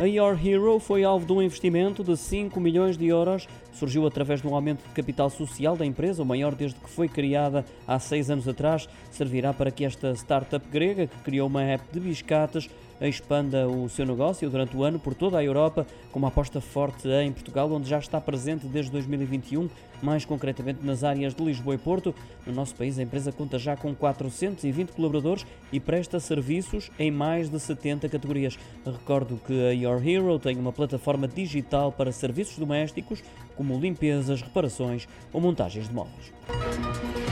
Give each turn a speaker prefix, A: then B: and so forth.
A: A Your Hero foi alvo de um investimento de 5 milhões de euros. Surgiu através de um aumento de capital social da empresa, o maior desde que foi criada há seis anos atrás. Servirá para que esta startup grega, que criou uma app de biscates, expanda o seu negócio durante o ano por toda a Europa, com uma aposta forte em Portugal, onde já está presente desde 2021, mais concretamente nas áreas de Lisboa e Porto. No nosso país, a empresa conta já com 420 colaboradores e presta serviços em mais de 70 categorias. Recordo que a Your Hero tem uma plataforma digital para serviços domésticos, como limpezas, reparações ou montagens de móveis.